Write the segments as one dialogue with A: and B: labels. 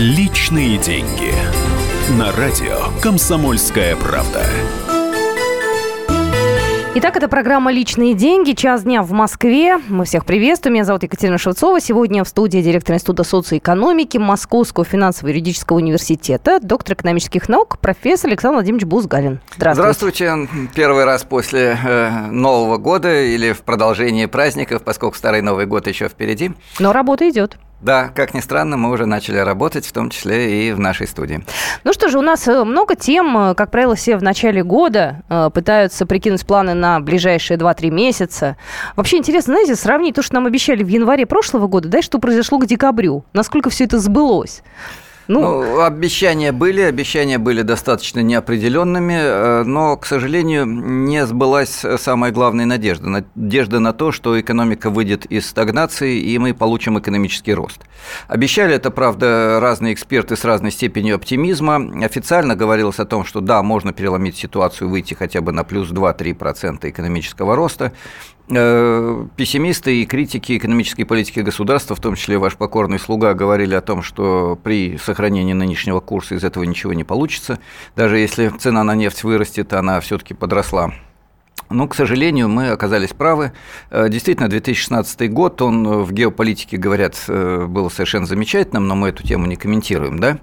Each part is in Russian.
A: Личные деньги. На радио «Комсомольская правда».
B: Итак, это программа «Личные деньги». Час дня в Москве. Мы всех приветствуем. Меня зовут Екатерина Шевцова. Сегодня в студии директор Института социоэкономики Московского финансово-юридического университета, доктор экономических наук, профессор Александр Владимирович Бузгалин.
C: Здравствуйте. Здравствуйте. Первый раз после э, Нового года или в продолжении праздников, поскольку Старый Новый год еще впереди.
B: Но работа идет.
C: Да, как ни странно, мы уже начали работать, в том числе и в нашей студии.
B: Ну что же, у нас э, много тем. Э, как правило, все в начале года э, пытаются прикинуть планы на ближайшие 2-3 месяца. Вообще интересно, знаете, сравнить то, что нам обещали в январе прошлого года, да, что произошло к декабрю. Насколько все это сбылось.
C: Ну, ну, обещания были, обещания были достаточно неопределенными, э, но, к сожалению, не сбылась самая главная надежда. Надежда на то, что экономика выйдет из стагнации, и мы получим экономический рост. Обещали это, правда, разные эксперты с разной степенью оптимизма. Официально говорилось о том, что да, можно переломить ситуацию, выйти хотя бы на плюс 2-3% экономического роста. Э, пессимисты и критики экономической политики государства, в том числе ваш покорный слуга, говорили о том, что при сохранении нынешнего курса из этого ничего не получится. Даже если цена на нефть вырастет, она все-таки подросла но, к сожалению, мы оказались правы. Э, действительно, 2016 год, он э, в геополитике, говорят, э, был совершенно замечательным, но мы эту тему не комментируем, да?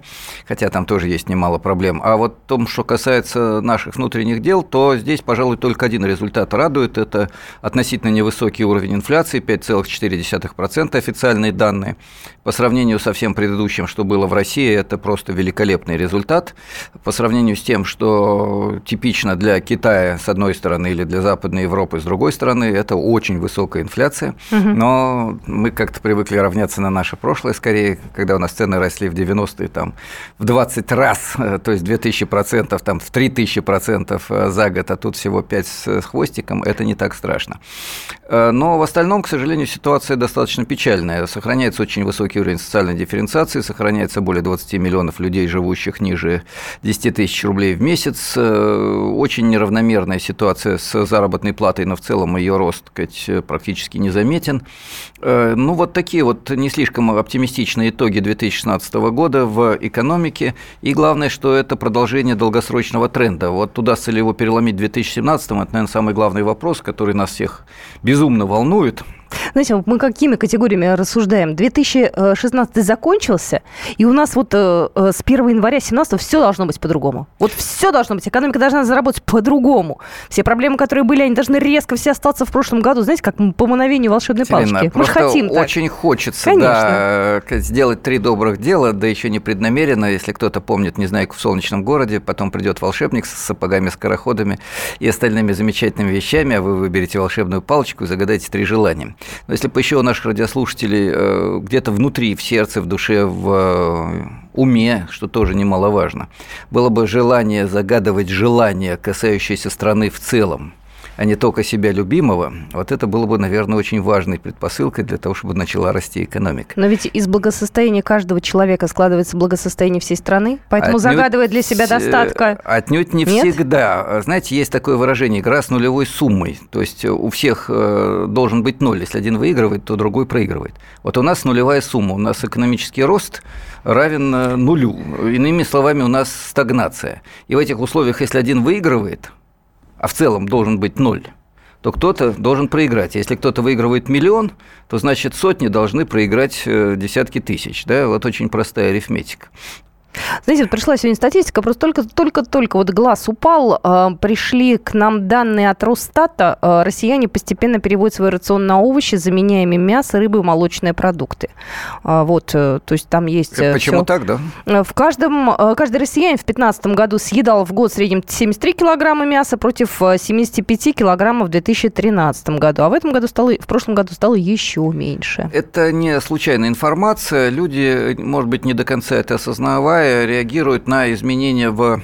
C: Хотя там тоже есть немало проблем. А вот том, что касается наших внутренних дел, то здесь, пожалуй, только один результат радует. Это относительно невысокий уровень инфляции, 5,4% официальные данные. По сравнению со всем предыдущим, что было в России, это просто великолепный результат. По сравнению с тем, что типично для Китая, с одной стороны, или для Западной Европы. С другой стороны, это очень высокая инфляция, угу. но мы как-то привыкли равняться на наше прошлое, скорее, когда у нас цены росли в 90-е там, в 20 раз, э, то есть 2000%, там, в 3000% э, за год, а тут всего 5 с хвостиком, это не так страшно. Э, но в остальном, к сожалению, ситуация достаточно печальная. Сохраняется очень высокий уровень социальной дифференциации, сохраняется более 20 миллионов людей, живущих ниже 10 тысяч рублей в месяц, очень неравномерная ситуация с заработной платой, но в целом ее рост сказать, практически незаметен. Э, ну, вот такие вот не слишком оптимистичные итоги 2016 года в экономике. И главное, что это продолжение долгосрочного тренда. Вот удастся ли его переломить в 2017 это, наверное, самый главный вопрос, который нас всех безумно волнует.
B: Знаете, мы какими категориями рассуждаем? 2016 закончился, и у нас вот э, э с 1 января 2017 все должно быть по-другому. Вот все должно быть. Экономика должна заработать по-другому. Все проблемы, которые были, они должны резко все остаться в прошлом году. Знаете, как по мановению волшебной
C: Екатерина,
B: палочки.
C: Мы же хотим так. очень хочется Конечно. да, сделать три добрых дела, да еще не преднамеренно. Если кто-то помнит «Незнайку в солнечном городе», потом придет волшебник с сапогами-скороходами и остальными замечательными вещами, а вы выберете волшебную палочку и загадаете три желания. Но если бы еще у наших радиослушателей э, где-то внутри, в сердце, в душе, в э, уме, что тоже немаловажно, было бы желание загадывать желания, касающиеся страны в целом, а не только себя любимого, вот это было бы, наверное, очень важной предпосылкой для того, чтобы начала расти экономика.
B: Но ведь из благосостояния каждого человека складывается благосостояние всей страны, поэтому отнюдь, загадывает для себя достатка.
C: Отнюдь не Нет? всегда. Знаете, есть такое выражение «игра с нулевой суммой», то есть у всех э, должен быть ноль. Если один выигрывает, то другой проигрывает. Вот у нас нулевая сумма, у нас экономический рост равен э, нулю. Иными словами, у нас стагнация. И в этих условиях, если один выигрывает, а в целом должен быть ноль, то кто-то должен проиграть. Если кто-то выигрывает миллион, то значит сотни должны проиграть э, десятки тысяч. Да? Вот очень простая арифметика.
B: Знаете, вот пришла сегодня статистика, просто только-только-только вот глаз упал, э, пришли к нам данные от Росстата, э, россияне постепенно переводят свой рацион на овощи, заменяя мясо, рыбу и молочные продукты. Э, вот, э, то есть там есть...
C: Э, Почему
B: всё.
C: так, да?
B: Э, в каждом, э, каждый россиянин в 2015 году съедал в год в среднем 73 килограмма мяса против 75 килограммов в 2013 году, а в этом году стало, в прошлом году стало еще меньше.
C: Это не случайная информация, люди, может быть, не до конца это осознавая, реагирует на изменения в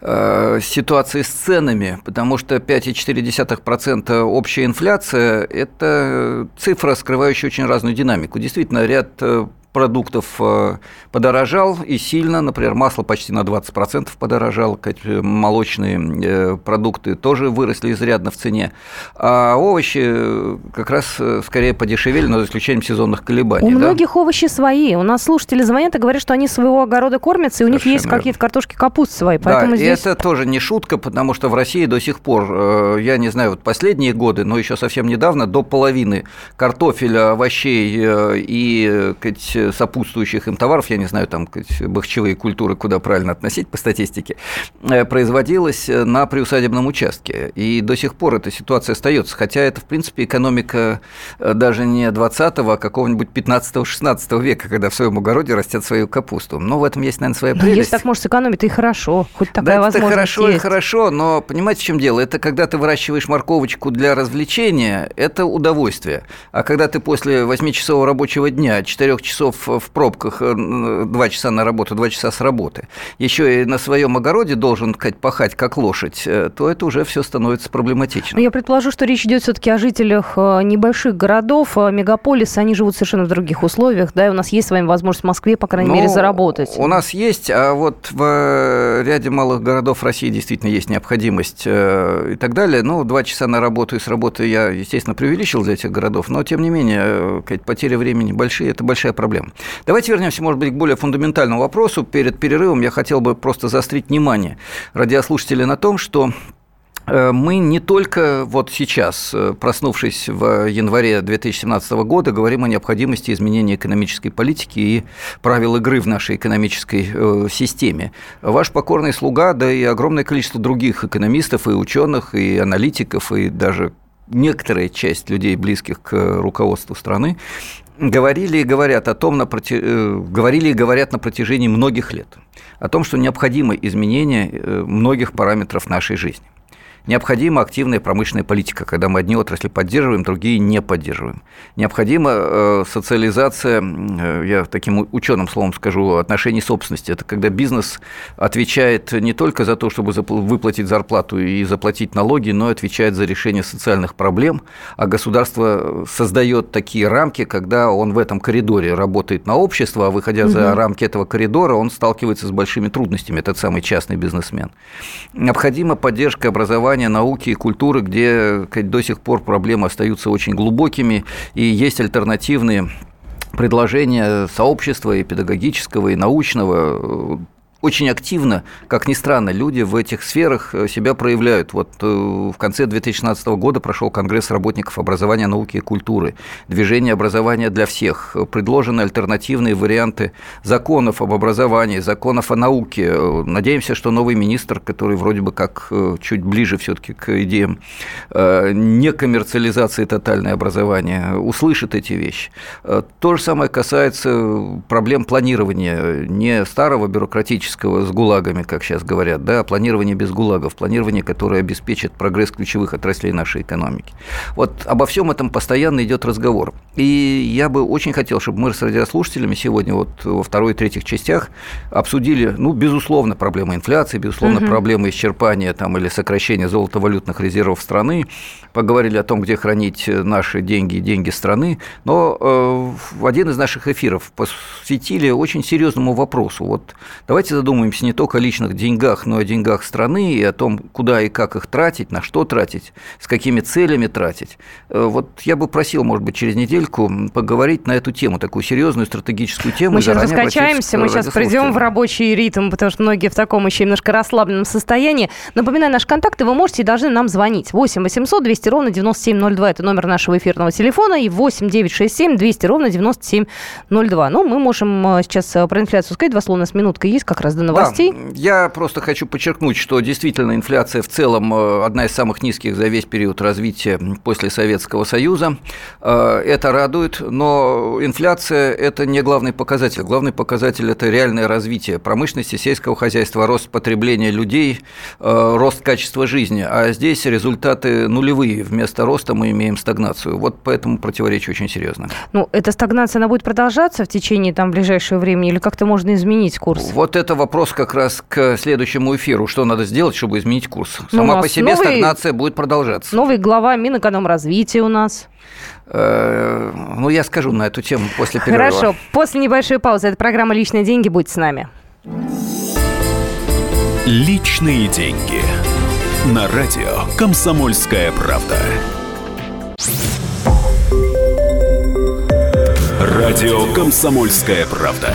C: э, ситуации с ценами, потому что 5,4% общая инфляция – это цифра, скрывающая очень разную динамику. Действительно, ряд э, продуктов э, подорожал и сильно. Например, масло почти на 20% подорожало, молочные э, продукты тоже выросли изрядно в цене. А овощи э, как раз скорее подешевели, но за исключением сезонных колебаний.
B: У да? многих овощи свои. У нас слушатели звонят и говорят, что они своего огорода кормятся, и у них есть какие-то картошки, капусты свои.
C: Поэтому да, здесь... и это тоже не шутка, потому что в России до сих пор, я не знаю, вот последние годы, но еще совсем недавно, до половины картофеля, овощей и сопутствующих им товаров, я не знаю, там бахчевые культуры, куда правильно относить по статистике, э, производилось э, на приусадебном участке. И до сих пор эта ситуация остается. Хотя это, в принципе, экономика э, даже не 20-го, а какого-нибудь 15-16 века, когда в своем огороде растят свою капусту. Но в этом есть, наверное, своя прелесть.
B: Если так можешь сэкономить, то и хорошо. Хоть такая
C: да,
B: возможность
C: это хорошо
B: есть.
C: и хорошо, но понимаете, в чем дело? Это когда ты выращиваешь морковочку для развлечения, это удовольствие. А когда ты после 8-часового рабочего дня, 4 часов в пробках, 2 часа на работу, 2 часа с работы, еще и на своем огороде должен сказать, пахать как лошадь, э, то это уже все становится проблематично.
B: Я предположу, что речь идет все-таки о жителях э, небольших городов, э, мегаполиса, они живут совершенно в других условиях, да, и у нас есть с вами возможность в Москве, по крайней ну, мере, заработать.
C: У нас есть, а вот в ряде малых городов России действительно есть необходимость и так далее. Ну, два часа на работу и с работы я, естественно, преувеличил для этих городов, но, тем не менее, потери времени большие, это большая проблема. Давайте вернемся, может быть, к более фундаментальному вопросу. Перед перерывом я хотел бы просто заострить внимание радиослушателей на том, что э, мы не только вот сейчас, э, проснувшись в январе 2017 года, говорим о необходимости изменения экономической политики и правил игры в нашей экономической э, системе. Ваш покорный слуга, да и огромное количество других экономистов и ученых, и аналитиков, и даже некоторая часть людей, близких к руководству страны, говорили и говорят о том, на проти... Э, говорили и говорят на протяжении многих лет, о том, что необходимо изменение э, многих параметров нашей жизни. Необходима активная промышленная политика, когда мы одни отрасли поддерживаем, другие не поддерживаем. Необходима э, социализация, э, я таким ученым словом скажу, отношений собственности. Это когда бизнес отвечает не только за то, чтобы выплатить зарплату и заплатить налоги, но и отвечает за решение социальных проблем, а государство создает такие рамки, когда он в этом коридоре работает на общество, а выходя угу. за рамки этого коридора, он сталкивается с большими трудностями, этот самый частный бизнесмен. Необходима поддержка образования образования, науки и культуры, где до сих пор проблемы остаются очень глубокими, и есть альтернативные предложения сообщества и педагогического, и научного очень активно, как ни странно, люди в этих сферах э, себя проявляют. Вот э, в конце 2016 года прошел Конгресс работников образования, науки и культуры. Движение образования для всех. Предложены альтернативные варианты законов об образовании, законов о науке. Надеемся, что новый министр, который вроде бы как э, чуть ближе все-таки к идеям некоммерциализации тотальное образование, услышит эти вещи. То же самое касается проблем планирования не старого бюрократического классического с ГУЛАГами, как сейчас говорят, да, планирование без ГУЛАГов, планирование, которое обеспечит прогресс ключевых отраслей нашей экономики. Вот обо всем этом постоянно идет разговор. И я бы очень хотел, чтобы мы с радиослушателями сегодня вот во второй и третьих частях обсудили, ну, безусловно, проблемы инфляции, безусловно, угу. проблемы исчерпания там, или сокращения золотовалютных резервов страны, поговорили о том, где хранить наши деньги и деньги страны, но э, в один из наших эфиров посвятили очень серьезному вопросу. Вот давайте задумаемся не только о личных деньгах, но и о деньгах страны и о том, куда и как их тратить, на что тратить, с какими целями тратить. Э, вот я бы просил, может быть, через недельку поговорить на эту тему, такую серьезную стратегическую тему.
B: Мы сейчас раскачаемся, мы сейчас придем в рабочий ритм, потому что многие в таком еще немножко расслабленном состоянии. Напоминаю, наши контакты вы можете и должны нам звонить. 8 800 200 ровно 9702 – это номер нашего эфирного телефона, и 8 967 200 ровно 9702. Ну, мы можем э, сейчас э, про инфляцию сказать, два слова, у нас минутка есть как раз раз до новостей. Да,
C: я просто хочу подчеркнуть, что действительно инфляция в целом э, одна из самых низких за весь период развития после Советского Союза. Э, это радует, но инфляция – это не главный показатель. Главный показатель – это реальное развитие промышленности, сельского хозяйства, рост потребления людей, э, рост качества жизни. А здесь результаты нулевые. Вместо роста мы имеем стагнацию. Вот поэтому противоречие очень серьезно.
B: Ну, эта стагнация, она будет продолжаться в течение там, ближайшего времени или как-то можно изменить курс?
C: Вот это вопрос как раз к следующему эфиру. Что надо сделать, чтобы изменить курс? Ну, Сама ну, по себе новый, стагнация будет продолжаться.
B: Новый глава Минэкономразвития у нас.
C: Э, ну, я скажу на эту тему после перерыва.
B: Хорошо. После небольшой паузы. Это программа «Личные деньги». Будьте с нами.
A: Личные деньги. На радио «Комсомольская правда». Радио «Комсомольская правда».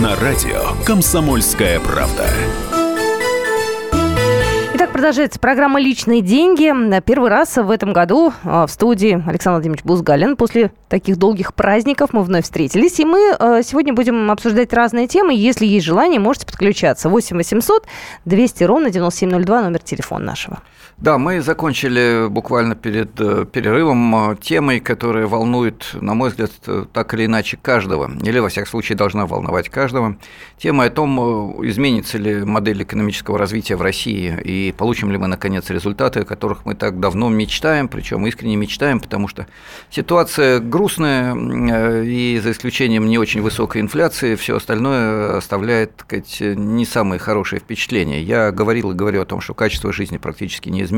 A: На радио «Комсомольская правда».
B: Итак, продолжается программа «Личные деньги». Первый раз в этом году а, в студии Александр Владимирович Бузгалин. После таких долгих праздников мы вновь встретились. И мы а, сегодня будем обсуждать разные темы. Если есть желание, можете подключаться. 8 800 200 ровно 9702, номер телефона нашего.
C: Да, мы закончили буквально перед э, перерывом э, темой, которая волнует, на мой взгляд, э, так или иначе каждого, или, во всяком случае, должна волновать каждого. Тема о том, изменится ли модель экономического развития в России и получим ли мы, наконец, результаты, о которых мы так давно мечтаем, причем искренне мечтаем, потому что ситуация грустная, и за исключением не очень высокой инфляции, все остальное оставляет, так сказать, не самые хорошие впечатления. Я говорил и говорю о том, что качество жизни практически не изменилось.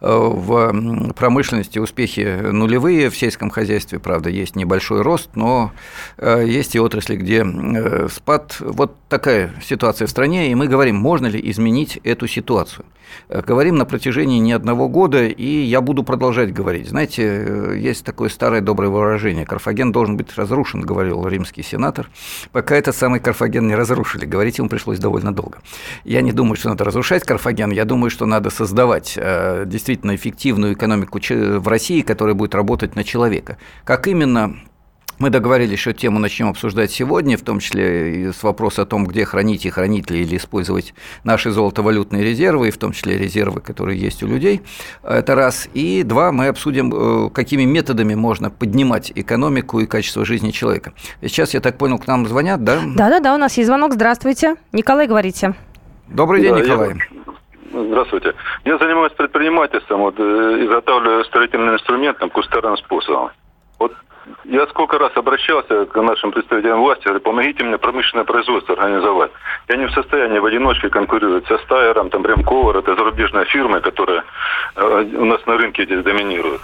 C: Э, в промышленности успехи нулевые, в сельском хозяйстве, правда, есть небольшой рост, но э, есть и отрасли, где э, спад. Вот такая ситуация в стране, и мы говорим, можно ли изменить эту ситуацию. Говорим на протяжении не одного года, и я буду продолжать говорить. Знаете, есть такое старое доброе выражение «Карфаген должен быть разрушен», говорил римский сенатор, пока этот самый Карфаген не разрушили. Говорить ему пришлось довольно долго. Я не думаю, что надо разрушать Карфаген, я думаю, что надо создавать э, действительно эффективную экономику в России, которая будет работать на человека. Как именно мы договорились, что тему начнем обсуждать сегодня, в том числе и с вопроса о том, где хранить и хранить ли или использовать наши золотовалютные резервы, и в том числе резервы, которые есть у людей. Это раз. И два, мы обсудим, э, какими методами можно поднимать экономику и качество жизни человека. Сейчас, я так понял, к нам звонят, да?
B: Да-да-да, у нас есть звонок. Здравствуйте. Николай, говорите.
C: Добрый день, да, Николай.
D: Я... Здравствуйте. Я занимаюсь предпринимательством, вот, э, изготавливаю строительный инструмент там, кустарным способом. Вот я сколько раз обращался к нашим представителям власти, говорю, помогите мне промышленное производство организовать. Я не в состоянии в одиночке конкурировать со Стайером, там, Ремковер, это зарубежная фирма, которая э, у нас на рынке здесь доминирует.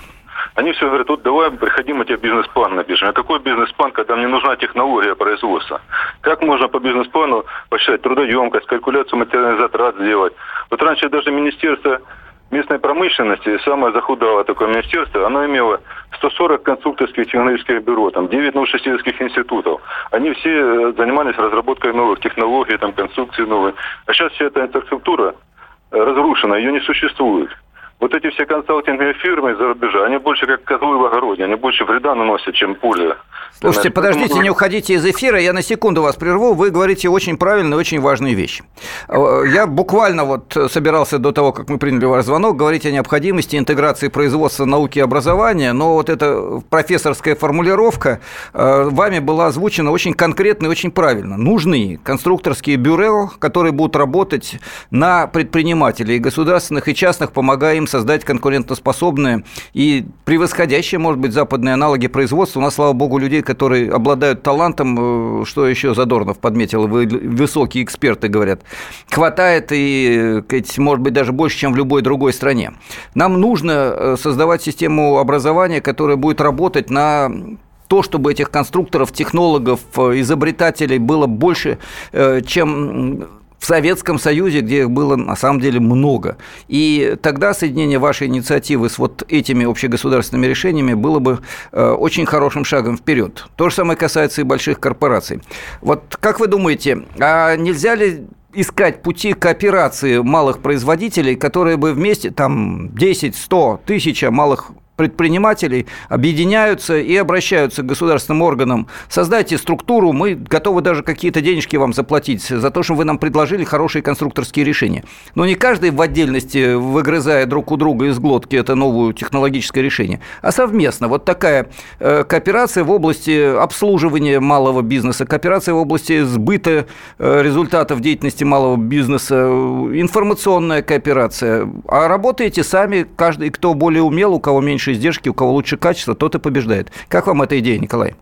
D: Они все говорят, вот давай приходим, мы тебе бизнес-план напишем. А какой бизнес-план, когда мне нужна технология производства? Как можно по бизнес-плану посчитать трудоемкость, калькуляцию материальных затрат сделать? Вот раньше даже министерство местной промышленности, самое захудалое такое министерство, оно имело 140 конструкторских технологических бюро, там 9 научно-исследовательских институтов. Они все э, занимались разработкой новых технологий, там, конструкций новых. А сейчас вся эта инфраструктура э, разрушена, ее не существует. Вот эти все консалтинговые фирмы из-за рубежа, они больше как козлы в огороде, они больше вреда наносят, чем пуля.
C: Слушайте, подождите, не уходите из эфира, я на секунду вас прерву, вы говорите очень правильные, очень важные вещи. Э, я буквально вот собирался до того, как мы приняли ваш звонок, говорить о необходимости интеграции производства науки и образования, но вот эта профессорская формулировка э, вами была озвучена очень конкретно и очень правильно. Нужны конструкторские бюро, которые будут работать на предпринимателей, государственных, и частных, помогая им создать конкурентоспособные и превосходящие, может быть, западные аналоги производства. У нас, слава богу, людей, которые обладают талантом, э, что еще Задорнов подметил, вы высокие эксперты говорят, хватает и, может быть, даже больше, чем в любой другой стране. Нам нужно э, создавать систему образования, которая будет работать на то, чтобы этих конструкторов, технологов, э, изобретателей было больше, чем в Советском Союзе, где их было на самом деле много. И тогда соединение вашей инициативы с вот этими общегосударственными решениями было бы э, очень хорошим шагом вперед. То же самое касается и больших корпораций. Вот как вы думаете, а нельзя ли искать пути кооперации малых производителей, которые бы вместе, там, 10, 100, 1000 малых предпринимателей объединяются и обращаются к государственным органам. Создайте структуру, мы готовы даже какие-то денежки вам заплатить за то, что вы нам предложили хорошие конструкторские решения. Но не каждый в отдельности, выгрызая друг у друга из глотки это новое технологическое решение, а совместно. Вот такая э, кооперация в области обслуживания малого бизнеса, кооперация в области сбыта э, результатов деятельности малого бизнеса, информационная кооперация. А работаете сами, каждый, кто более умел, у кого меньше издержки, у кого лучше качество, тот и побеждает. Как вам эта идея, Николай?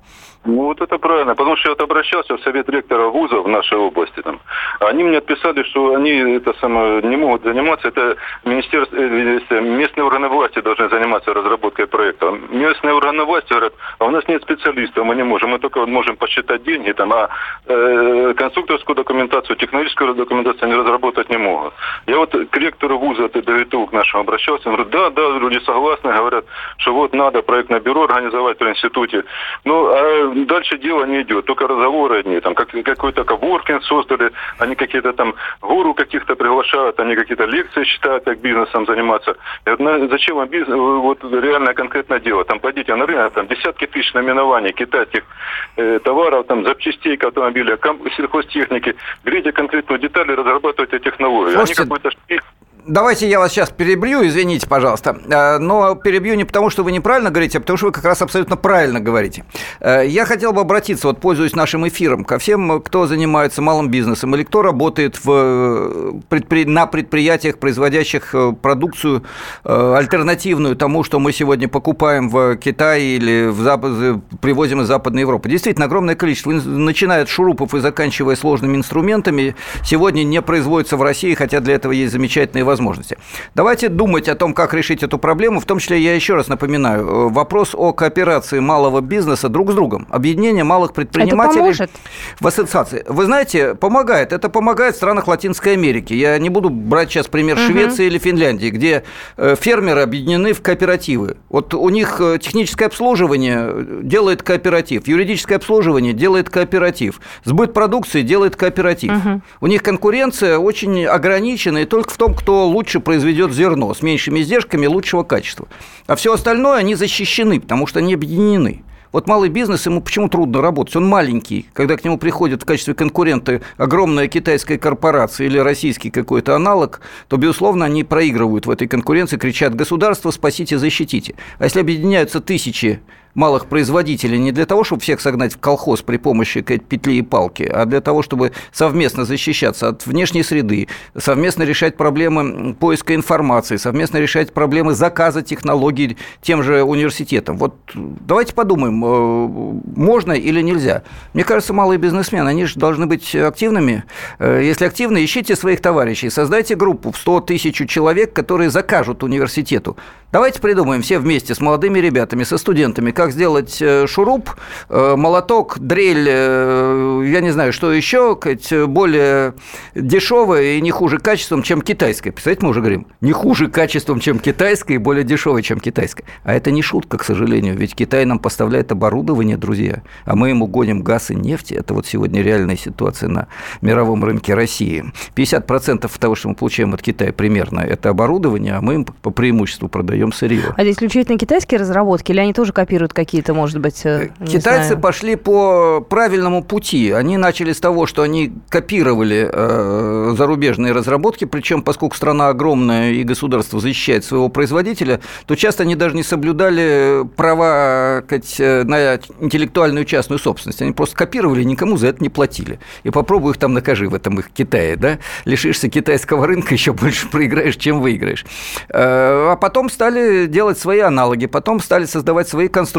D: Ну, вот это правильно, потому что я вот обращался в совет ректора вуза в нашей области. Там. Они мне отписали, что они это самое, не могут заниматься, это министерство, э, местные органы власти должны заниматься разработкой проекта. Местные органы власти говорят, а у нас нет специалистов, мы не можем, мы только можем посчитать деньги, там, а э, конструкторскую документацию, технологическую документацию они разработать не могут. Я вот к ректору вуза ДВТУ к нашему обращался, он говорит, да, да, люди согласны, говорят, что вот надо проектное бюро организовать в институте. Ну, а дальше дело не идет, только разговоры одни, там как, какой-то коворкинг создали, они какие-то там гуру каких-то приглашают, они какие-то лекции читают, как бизнесом заниматься. И на, зачем вам бизнес, вот реальное конкретное дело, там пойдите на рынок, там десятки тысяч наименований китайских э, товаров, там запчастей к автомобилю, сельхозтехники, берите конкретную деталь и разрабатывайте технологию.
C: Слушайте, они какой-то Давайте я вас сейчас перебью, извините, пожалуйста. Э, но перебью не потому, что вы неправильно говорите, а потому что вы как раз абсолютно правильно говорите. Э, я хотел бы обратиться, вот пользуясь нашим эфиром, ко всем, кто занимается малым бизнесом или кто работает в, э, предпри... на предприятиях, производящих продукцию альтернативную тому, что мы сегодня покупаем в Китае или в Запад... привозим из Западной Европы. Действительно, огромное количество, начиная от шурупов и заканчивая сложными инструментами, сегодня не производится в России, хотя для этого есть замечательные возможности возможности. Давайте думать о том, как решить эту проблему. В том числе, я еще раз напоминаю, э, вопрос о кооперации малого бизнеса друг с другом. Объединение малых предпринимателей в ассоциации. Вы знаете, помогает. Это помогает в странах Латинской Америки. Я не буду брать сейчас пример угу. Швеции или Финляндии, где э, фермеры объединены в кооперативы. Вот у них э, техническое обслуживание делает кооператив, юридическое обслуживание делает кооператив, сбыт продукции делает кооператив. Угу. У них конкуренция очень ограничена и только в том, кто лучше произведет зерно с меньшими издержками лучшего качества. А все остальное они защищены, потому что они объединены. Вот малый бизнес, ему почему трудно работать? Он маленький. Когда к нему приходит в качестве конкурента огромная китайская корпорация или российский какой-то аналог, то, безусловно, они проигрывают в этой конкуренции, кричат «государство, спасите, защитите». А если объединяются тысячи малых производителей не для того, чтобы всех согнать в колхоз при помощи петли и палки, а для того, чтобы совместно защищаться от внешней среды, совместно решать проблемы поиска информации, совместно решать проблемы заказа технологий тем же университетам. Вот давайте подумаем, э, можно или нельзя. Мне кажется, малые бизнесмены, они же должны быть активными. Э, если активны, ищите своих товарищей, создайте группу в 100 тысяч человек, которые закажут университету. Давайте придумаем все вместе с молодыми ребятами, со студентами, как сделать э, шуруп, э, молоток, дрель, э, я не знаю, что еще, более дешевое и не хуже качеством, чем китайское. Представляете, мы уже говорим, не хуже качеством, чем китайское, и более дешевое, чем китайское. А это не шутка, к сожалению, ведь Китай нам поставляет оборудование, друзья, а мы ему гоним газ и нефть. Это вот сегодня реальная ситуация на мировом рынке России. 50% того, что мы получаем от Китая примерно, это оборудование, а мы им по преимуществу продаем сырье.
B: А здесь исключительно китайские разработки или они тоже копируют какие-то, может быть, э,
C: Китайцы знаю. пошли по правильному пути. Они начали с того, что они копировали э, зарубежные разработки, причем поскольку страна огромная и государство защищает своего производителя, то часто они даже не соблюдали права сказать, э, на интеллектуальную частную собственность. Они просто копировали, никому за это не платили. И попробуй их там накажи в этом их Китае, да? Лишишься китайского рынка, еще больше проиграешь, чем выиграешь. Э, а потом стали делать свои аналоги, потом стали создавать свои конструкции.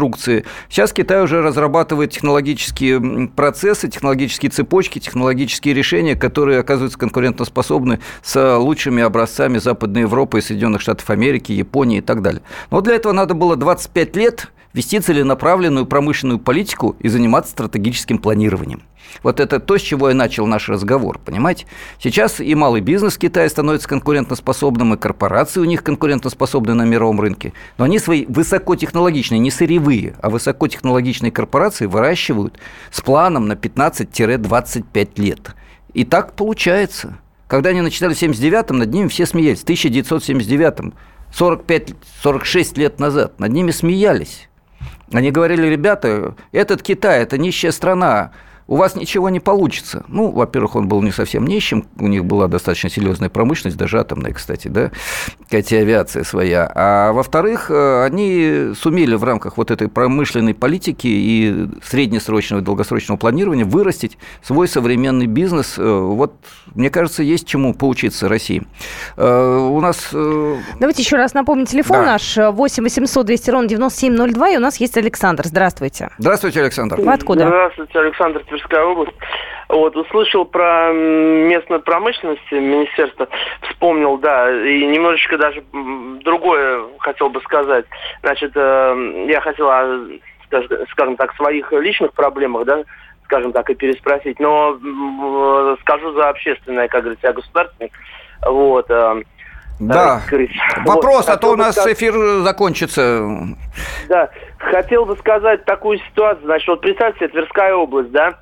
C: Сейчас Китай уже разрабатывает технологические процессы, технологические цепочки, технологические решения, которые оказываются конкурентоспособны с лучшими образцами Западной Европы и Соединенных Штатов Америки, Японии и так далее. Но для этого надо было 25 лет вести целенаправленную промышленную политику и заниматься стратегическим планированием. Вот это то, с чего я начал наш разговор, понимаете? Сейчас и малый бизнес Китая становится конкурентоспособным, и корпорации у них конкурентоспособны на мировом рынке. Но они свои высокотехнологичные, не сырьевые, а высокотехнологичные корпорации выращивают с планом на 15-25 лет. И так получается. Когда они начинали в 79-м, над ними все смеялись. В 1979-м 45-46 лет назад. Над ними смеялись. Они говорили, ребята, этот Китай, это нищая страна, у вас ничего не получится. Ну, во-первых, он был не совсем нищим, у них была достаточно серьезная промышленность, даже атомная, кстати, да, хотя авиация своя. А во-вторых, э, они сумели в рамках вот этой промышленной политики и среднесрочного и долгосрочного планирования вырастить свой современный бизнес. Э, вот, мне кажется, есть чему поучиться России. Э, у нас...
B: Давайте еще раз напомню телефон да. наш 8 800 200 ровно 9702, и у нас есть Александр. Здравствуйте.
C: Здравствуйте, Александр.
B: Вы откуда?
E: Здравствуйте, Александр Тверская область. Вот, услышал про местную промышленность министерство, вспомнил, да, и немножечко даже другое хотел бы сказать. Значит, э, я хотел, о, скажем так, своих личных проблемах, да, скажем так, и переспросить, но скажу за общественное, как говорится, я государственник. Вот,
C: э, да. Вопрос, вот. а то у нас сказать... эфир закончится.
E: Да. Хотел бы сказать такую ситуацию. Значит, вот представьте, Тверская область, да?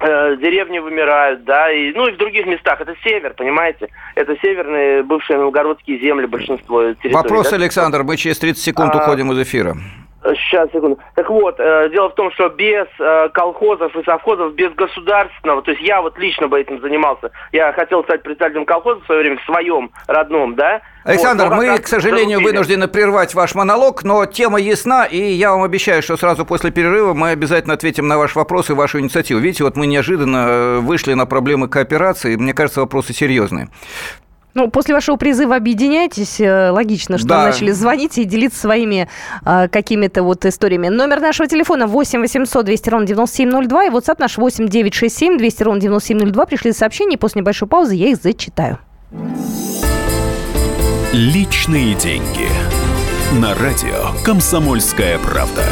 E: Э, деревни вымирают, да, и, ну и в других местах. Это север, понимаете? Это северные бывшие новгородские земли, большинство территорий.
C: Вопрос, да? Александр, мы через 30 секунд а, уходим из эфира.
E: Сейчас, секунду. Так вот, э, дело в том, что без э, колхозов и совхозов, без государственного, то есть я вот лично бы этим занимался. Я хотел стать председателем колхоза в свое время, в своем родном, да.
C: Александр, вот, мы, к сожалению, зарубили. вынуждены прервать ваш монолог, но тема ясна, и я вам обещаю, что сразу после перерыва мы обязательно ответим на ваш вопрос и вашу инициативу. Видите, вот мы неожиданно э, вышли на проблемы кооперации, мне кажется, вопросы серьезные.
B: Ну, после вашего призыва объединяйтесь, э, логично, что да. начали звонить и делиться своими э, какими-то вот историями. Номер нашего телефона 8 800 200 ровно 9702 и WhatsApp наш 8 967 200 ровно 9702. Пришли сообщения, и после небольшой паузы я их зачитаю.
A: Личные деньги. На радио «Комсомольская правда».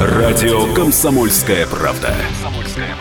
A: Радио «Комсомольская правда».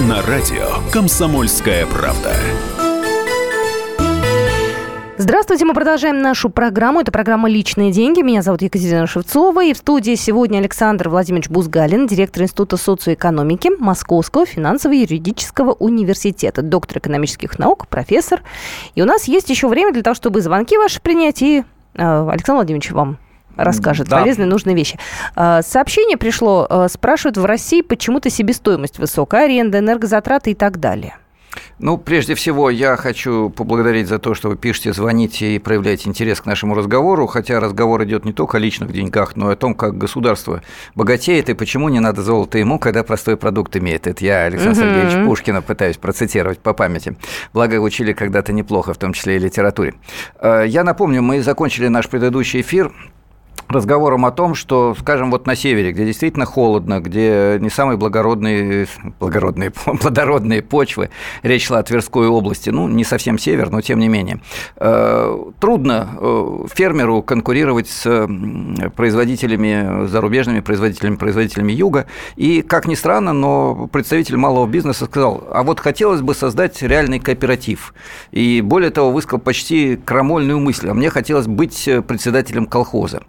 A: на радио «Комсомольская правда».
B: Здравствуйте, мы продолжаем нашу программу. Это программа «Личные деньги». Меня зовут Екатерина Шевцова. И в студии сегодня Александр Владимирович Бузгалин, директор Института социоэкономики Московского финансово-юридического университета, доктор экономических наук, профессор. И у нас есть еще время для того, чтобы звонки ваши принять. И, э, Александр Владимирович, вам расскажет да. полезные, нужные вещи. А, сообщение пришло, а, спрашивают в России почему-то себестоимость высокая, аренда, энергозатраты и так далее.
C: Ну, прежде всего, я хочу поблагодарить за то, что вы пишете, звоните и проявляете интерес к нашему разговору, хотя разговор идет не только о личных деньгах, но и о том, как государство богатеет и почему не надо золото ему, когда простой продукт имеет. Это я, Александр угу. Сергеевич Пушкина, пытаюсь процитировать по памяти. Благо, учили когда-то неплохо, в том числе и литературе. А, я напомню, мы закончили наш предыдущий эфир разговором о том, что, скажем, вот на севере, где действительно холодно, где не самые благородные, благородные, плодородные почвы, речь шла о Тверской области, ну, не совсем север, но тем не менее, э, трудно э, фермеру конкурировать с производителями, зарубежными производителями, производителями юга, и, как ни странно, но представитель малого бизнеса сказал, а вот хотелось бы создать реальный кооператив, и более того, высказал почти крамольную мысль, а мне хотелось быть председателем колхоза.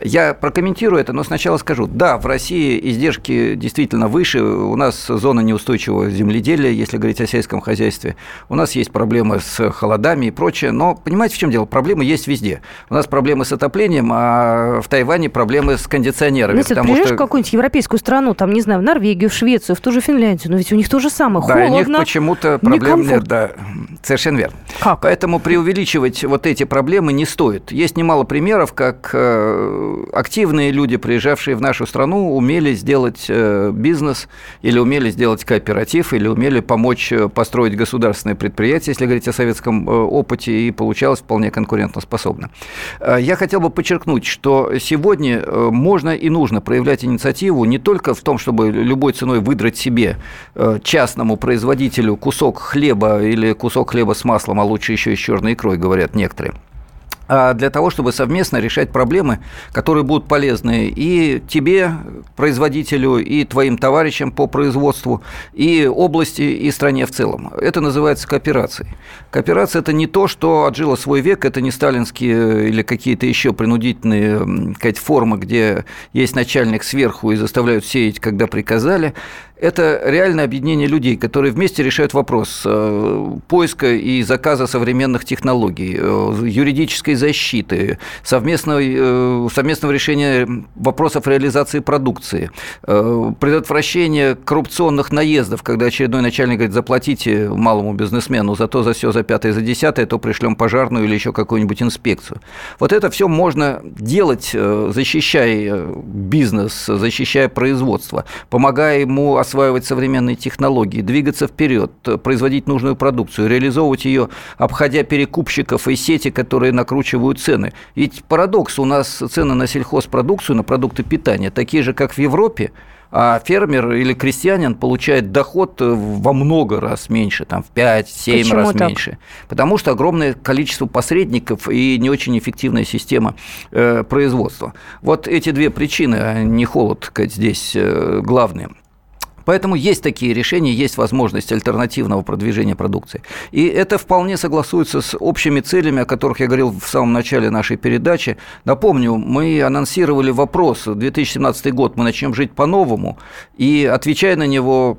C: Я прокомментирую это, но сначала скажу. Да, в России издержки действительно выше. У нас зона неустойчивого земледелия, если говорить о сельском хозяйстве. У нас есть проблемы с холодами и прочее. Но понимаете, в чем дело? Проблемы есть везде. У нас проблемы с отоплением, а в Тайване проблемы с кондиционерами.
B: Знаете, потому приезжаешь что... в какую-нибудь европейскую страну, там, не знаю, в Норвегию, в Швецию, в ту же Финляндию, но ведь у них то же самое.
C: Да, Холодно, у них почему-то проблем нет. Да, совершенно верно. Как? Поэтому преувеличивать вот эти проблемы не стоит. Есть немало примеров, как э, активные люди, приезжавшие в нашу страну, умели сделать э, бизнес или умели сделать кооператив, или умели помочь э, построить государственное предприятие, если говорить о советском э, опыте, и получалось вполне конкурентоспособно. Я хотел бы подчеркнуть, что сегодня можно и нужно проявлять инициативу не только в том, чтобы любой ценой выдрать себе частному производителю кусок хлеба или кусок хлеба с маслом, а лучше еще и с черной икрой, говорят некоторые, для того, чтобы совместно решать проблемы, которые будут полезны и тебе, производителю, и твоим товарищам по производству, и области, и стране в целом. Это называется кооперацией. Кооперация – это не то, что отжило свой век, это не сталинские или какие-то еще принудительные сказать, формы, где есть начальник сверху и заставляют сеять, когда приказали это реальное объединение людей, которые вместе решают вопрос э, поиска и заказа современных технологий, э, юридической защиты, совместного, э, совместного решения вопросов реализации продукции, предотвращения коррупционных наездов, когда очередной начальник говорит, заплатите малому бизнесмену за то, за все, за пятое, за десятое, то пришлем пожарную или еще какую-нибудь инспекцию. Вот это все можно делать, защищая бизнес, защищая производство, помогая ему осваивать современные технологии, двигаться вперед, производить нужную продукцию, реализовывать ее, обходя перекупщиков и сети, которые накручивают цены. Ведь парадокс, у нас цены на сельхозпродукцию, на продукты питания такие же, как в Европе, а фермер или крестьянин получает доход во много раз меньше, там, в 5-7 раз так? меньше. Потому что огромное количество посредников и не очень эффективная система э, производства. Вот эти две причины, а не холод сказать, здесь э, главные. Поэтому есть такие решения, есть возможность альтернативного продвижения продукции. И это вполне согласуется с общими целями, о которых я говорил в самом начале нашей передачи. Напомню, мы анонсировали вопрос, 2017 год мы начнем жить по-новому, и отвечая на него,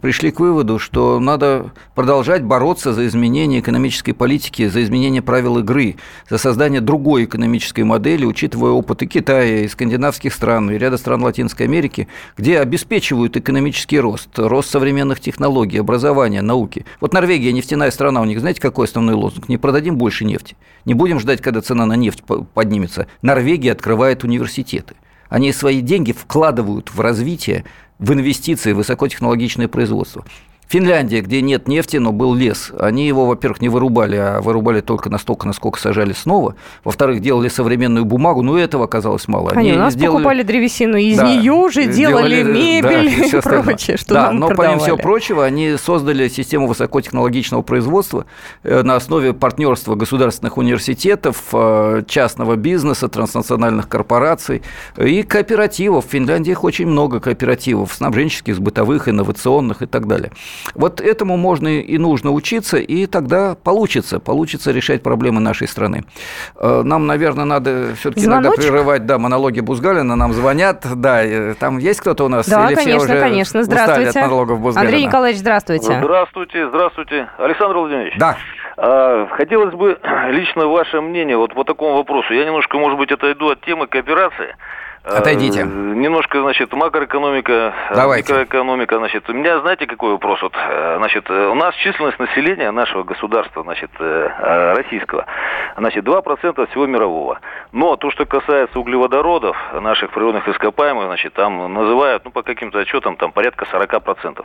C: пришли к выводу, что надо продолжать бороться за изменение экономической политики, за изменение правил игры, за создание другой экономической модели, учитывая опыт и Китая, и скандинавских стран, и ряда стран Латинской Америки, где обеспечивают экономическую экономический рост, рост современных технологий, образования, науки. Вот Норвегия нефтяная страна, у них знаете, какой основной лозунг? Не продадим больше нефти. Не будем ждать, когда цена на нефть поднимется. Норвегия открывает университеты. Они свои деньги вкладывают в развитие, в инвестиции, в высокотехнологичное производство. Финляндия, где нет нефти, но был лес, они его, во-первых, не вырубали, а вырубали только настолько, насколько сажали снова. Во-вторых, делали современную бумагу, но этого оказалось мало.
B: Они, они у нас сделали... покупали древесину, из да, нее уже делали, мебель да, и прочее, что
C: да,
B: нам
C: но продавали. помимо всего прочего, они создали систему высокотехнологичного производства э, на основе партнерства государственных университетов, э, частного бизнеса, транснациональных корпораций и кооперативов. В Финляндии их очень много кооперативов, снабженческих, бытовых, инновационных и так далее. Вот этому можно и нужно учиться, и тогда получится, получится решать проблемы нашей страны. Э, нам, наверное, надо все-таки иногда прерывать, да, монологи Бузгалина, нам звонят, да, там есть кто-то у нас?
B: Да, Или конечно, все уже конечно, здравствуйте.
C: от монологов Бузгалина?
B: Андрей Николаевич, здравствуйте.
F: Здравствуйте, здравствуйте. Александр Владимирович.
C: Да.
F: А, хотелось бы лично ваше мнение вот по такому вопросу. Я немножко, может быть, отойду от темы кооперации.
C: Отойдите. Э,
F: немножко, значит, макроэкономика,
C: э, Давайте.
F: микроэкономика. Значит, у меня, знаете, какой вопрос? Вот, э, значит, у нас численность населения нашего государства, значит, российского, значит, 2% всего мирового. Но то, что касается углеводородов, наших природных ископаемых, значит, там называют, ну, по каким-то отчетам, там порядка 40%.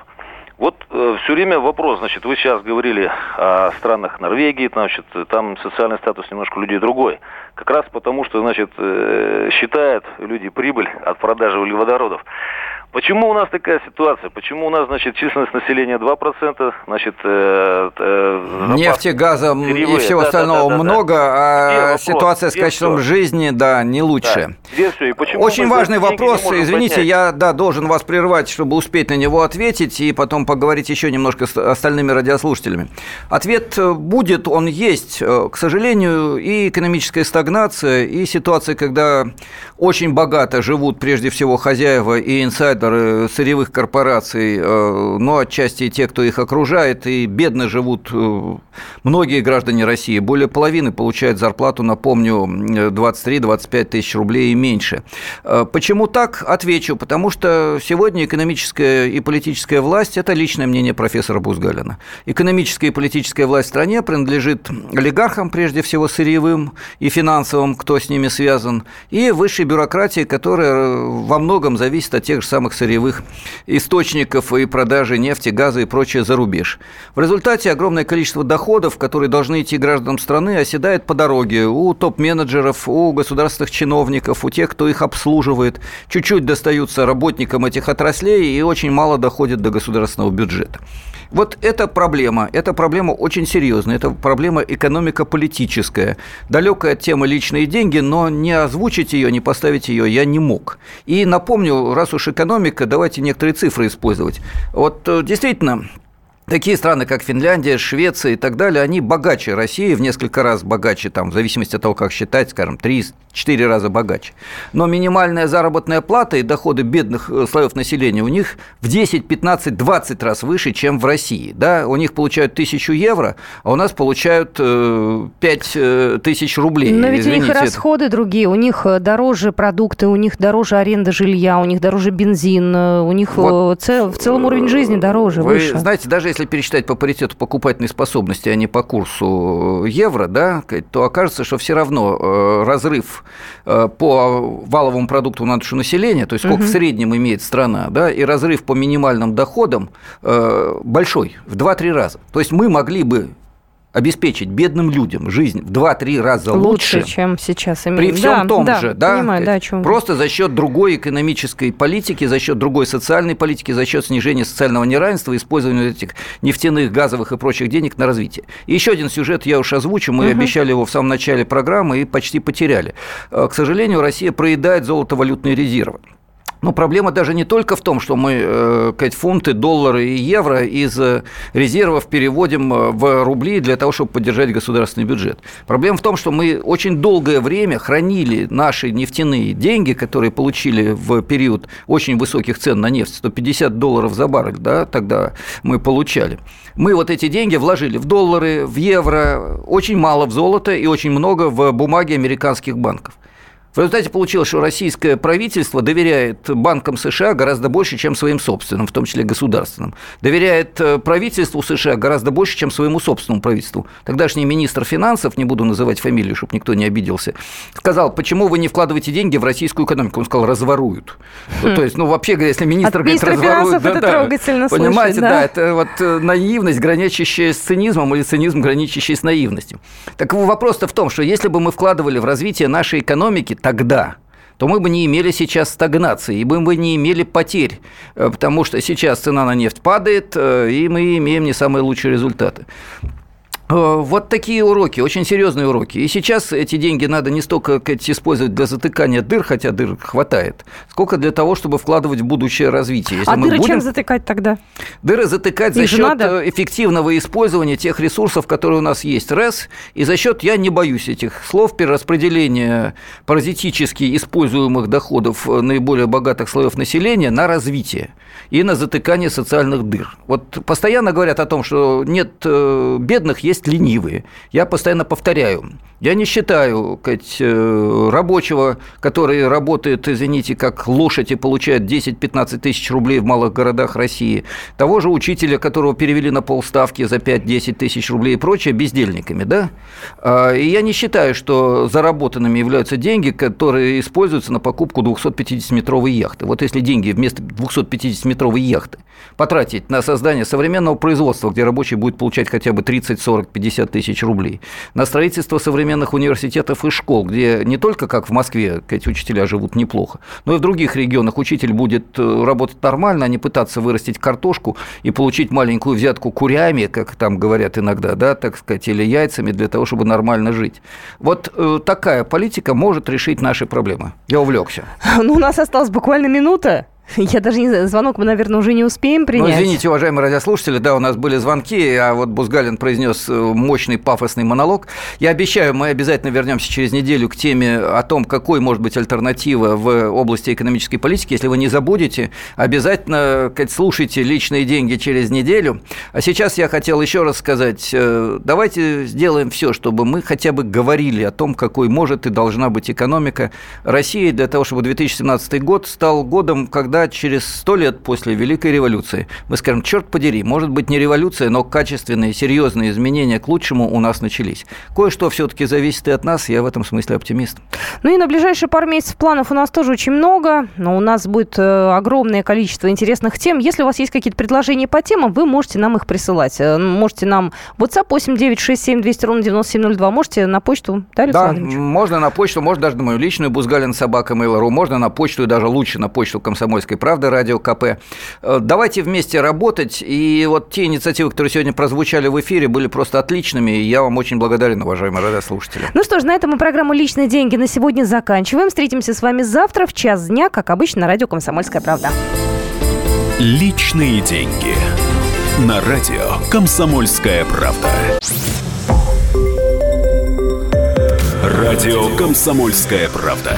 F: Вот э, все время вопрос, значит, вы сейчас говорили о странах Норвегии, значит, там социальный статус немножко людей другой. Как раз потому, что, значит, э, считают люди прибыль от продажи углеводородов. Почему у нас такая ситуация? Почему у нас, значит, численность населения 2%, значит... Э,
C: э, Нефти, газа и всего да, остального да, да, много, да. а вопрос, ситуация с качеством все. жизни, да, не лучше.
F: Да. все. И почему
C: Очень важный вопрос, извините, поднять? я, да, должен вас прервать, чтобы успеть на него ответить и потом поговорить еще немножко с остальными радиослушателями. Ответ э, будет, он есть. Э, к сожалению, и экономическая стагнация, и ситуация, когда очень богато живут прежде всего хозяева и инсайдеры, инвесторы сырьевых корпораций, э, но отчасти и те, кто их окружает, и бедно живут э, многие граждане России. Более половины получают зарплату, напомню, 23-25 тысяч рублей и меньше. Э, почему так? Отвечу. Потому что сегодня экономическая и политическая власть – это личное мнение профессора Бузгалина. Экономическая и политическая власть в стране принадлежит олигархам, прежде всего сырьевым и финансовым, кто с ними связан, и высшей бюрократии, которая во многом зависит от тех же самых самых сырьевых источников и продажи нефти, газа и прочее за рубеж. В результате огромное количество доходов, которые должны идти гражданам страны, оседает по дороге у топ-менеджеров, у государственных чиновников, у тех, кто их обслуживает. Чуть-чуть достаются работникам этих отраслей и очень мало доходит до государственного бюджета. Вот эта проблема, эта проблема очень серьезная, это проблема экономико-политическая, далекая от темы личные деньги, но не озвучить ее, не поставить ее я не мог. И напомню, раз уж экономика, давайте некоторые цифры использовать. Вот э, действительно, Такие страны, как Финляндия, Швеция и так далее, они богаче России, в несколько раз богаче, там, в зависимости от того, как считать, скажем, 3-4 раза богаче. Но минимальная заработная плата и доходы бедных э, слоев населения у них в 10, 15, 20 раз выше, чем в России. Да? У них получают тысячу евро, а у нас получают 5 э, э, тысяч рублей.
B: Но ведь Извините. у них расходы другие, у них дороже продукты, у них дороже аренда жилья, у них дороже бензин, у них вот в целом уровень жизни дороже,
C: вы
B: выше.
C: знаете, даже если пересчитать по паритету покупательной способности, а не по курсу евро, да, то окажется, что все равно э, разрыв э, по валовому продукту на душу населения, то есть сколько угу. в среднем имеет страна, да, и разрыв по минимальным доходам э, большой, в 2-3 раза. То есть мы могли бы обеспечить бедным людям жизнь в 2-3 раза лучше,
B: лучше, чем сейчас
C: имеем. При всем да, том да, же, да, понимаю, да о чем просто за счет другой экономической политики, за счет другой социальной политики, за счет снижения социального неравенства, использования этих нефтяных, газовых и прочих денег на развитие. И еще один сюжет я уж озвучу, мы угу. обещали его в самом начале программы и почти потеряли. Э, к сожалению, Россия проедает золотовалютные резервы. Но проблема даже не только в том, что мы э, фунты, доллары и евро из э, резервов переводим э, в рубли для того, чтобы поддержать государственный бюджет. Проблема в том, что мы очень долгое время хранили наши нефтяные деньги, которые получили в период очень высоких цен на нефть, 150 долларов за баррель, да, тогда мы получали. Мы вот эти деньги вложили в доллары, в евро, очень мало в золото и очень много в бумаги американских банков. В результате получилось, что российское правительство доверяет банкам США гораздо больше, чем своим собственным, в том числе государственным. Доверяет э, правительству США гораздо больше, чем своему собственному правительству. Тогдашний министр финансов, не буду называть фамилию, чтобы никто не обиделся, сказал, почему вы не вкладываете деньги в российскую экономику? Он сказал, разворуют. Хм. То есть, ну, вообще если министр От говорит, разворуют... Да,
B: это
C: да,
B: трогательно
C: Понимаете,
B: слушать, да?
C: да, это вот э, наивность, граничащая с цинизмом, или цинизм, граничащий с наивностью. Так вопрос-то в том, что если бы мы вкладывали в развитие нашей экономики, тогда то мы бы не имели сейчас стагнации, и мы бы не имели потерь, э, потому что сейчас цена на нефть падает, э, и мы имеем не самые лучшие результаты. Э, вот такие уроки, очень серьезные уроки. И сейчас эти деньги надо не столько сказать, использовать для затыкания дыр, хотя дыр хватает, сколько для того, чтобы вкладывать в будущее развитие.
B: Если а дыры будем... чем затыкать тогда?
C: Дыры затыкать Их за счет надо? Эффективного использования тех ресурсов, которые у нас есть. РЭС, и за счет, я не боюсь этих слов, перераспределения паразитически используемых доходов э, наиболее богатых слоев населения на развитие и на затыкание социальных дыр. Вот постоянно говорят о том, что нет бедных, есть ленивые. Я постоянно повторяю, я не считаю сказать, э, рабочего, который работает, извините, как лошадь и получает 10-15 тысяч рублей в малых городах России, того же учителя, которого перевели на полставки за 5-10 тысяч рублей и прочее, бездельниками, да? А, и я не считаю, что заработанными являются деньги, которые используются на покупку 250-метровой яхты. Вот если деньги вместо 250-метровой яхты потратить на создание современного производства, где рабочий будет получать хотя бы 30, 40, 50 тысяч рублей, на строительство современных университетов и школ, где не только, как в Москве, эти учителя живут неплохо, но и в других регионах учитель будет э, работать нормально, а не пытаться вырастить картошку и получить маленькую взятку курями, как там говорят иногда, да, так сказать, или яйцами для того, чтобы нормально жить. Вот э, такая политика может решить наши проблемы. Я увлекся.
B: Ну, у нас осталась буквально минута. Я даже не знаю, звонок мы, наверное, уже не успеем ну, принять.
C: Ну, извините, уважаемые радиослушатели, да, у нас были звонки, а вот Бузгалин произнес э, мощный пафосный монолог. Я обещаю, мы обязательно вернемся через неделю к теме о том, какой может быть альтернатива в области экономической политики. Если вы не забудете, обязательно слушайте личные деньги через неделю. А сейчас я хотел еще раз сказать, э, давайте сделаем все, чтобы мы хотя бы говорили о том, какой может и должна быть экономика России для того, чтобы 2017 год стал годом, когда когда через сто лет после Великой революции мы скажем, черт подери, может быть не революция, но качественные, серьезные изменения к лучшему у нас начались. Кое-что все-таки зависит и от нас, я в этом смысле оптимист.
B: Ну и на ближайшие пару месяцев планов у нас тоже очень много, но у нас будет э, огромное количество интересных тем. Если у вас есть какие-то предложения по темам, вы можете нам их присылать. Э, можете нам WhatsApp 8967 200 ровно 9702, можете на почту,
C: да, Александр Да, можно на почту, можно даже на мою личную, Бузгалин собака Mail.ru, можно на почту и даже лучше на почту Комсомольской правды, Радио КП. Э, давайте вместе работать, и вот те инициативы, которые сегодня прозвучали в эфире, были просто отличными, и я вам очень благодарен, уважаемые радиослушатели.
B: Ну что ж, на этом мы программу «Личные деньги» на сегодня заканчиваем. Встретимся с вами завтра в час дня, как обычно, на радио «Комсомольская правда».
A: «Личные деньги» на радио «Комсомольская правда». Радио «Комсомольская правда».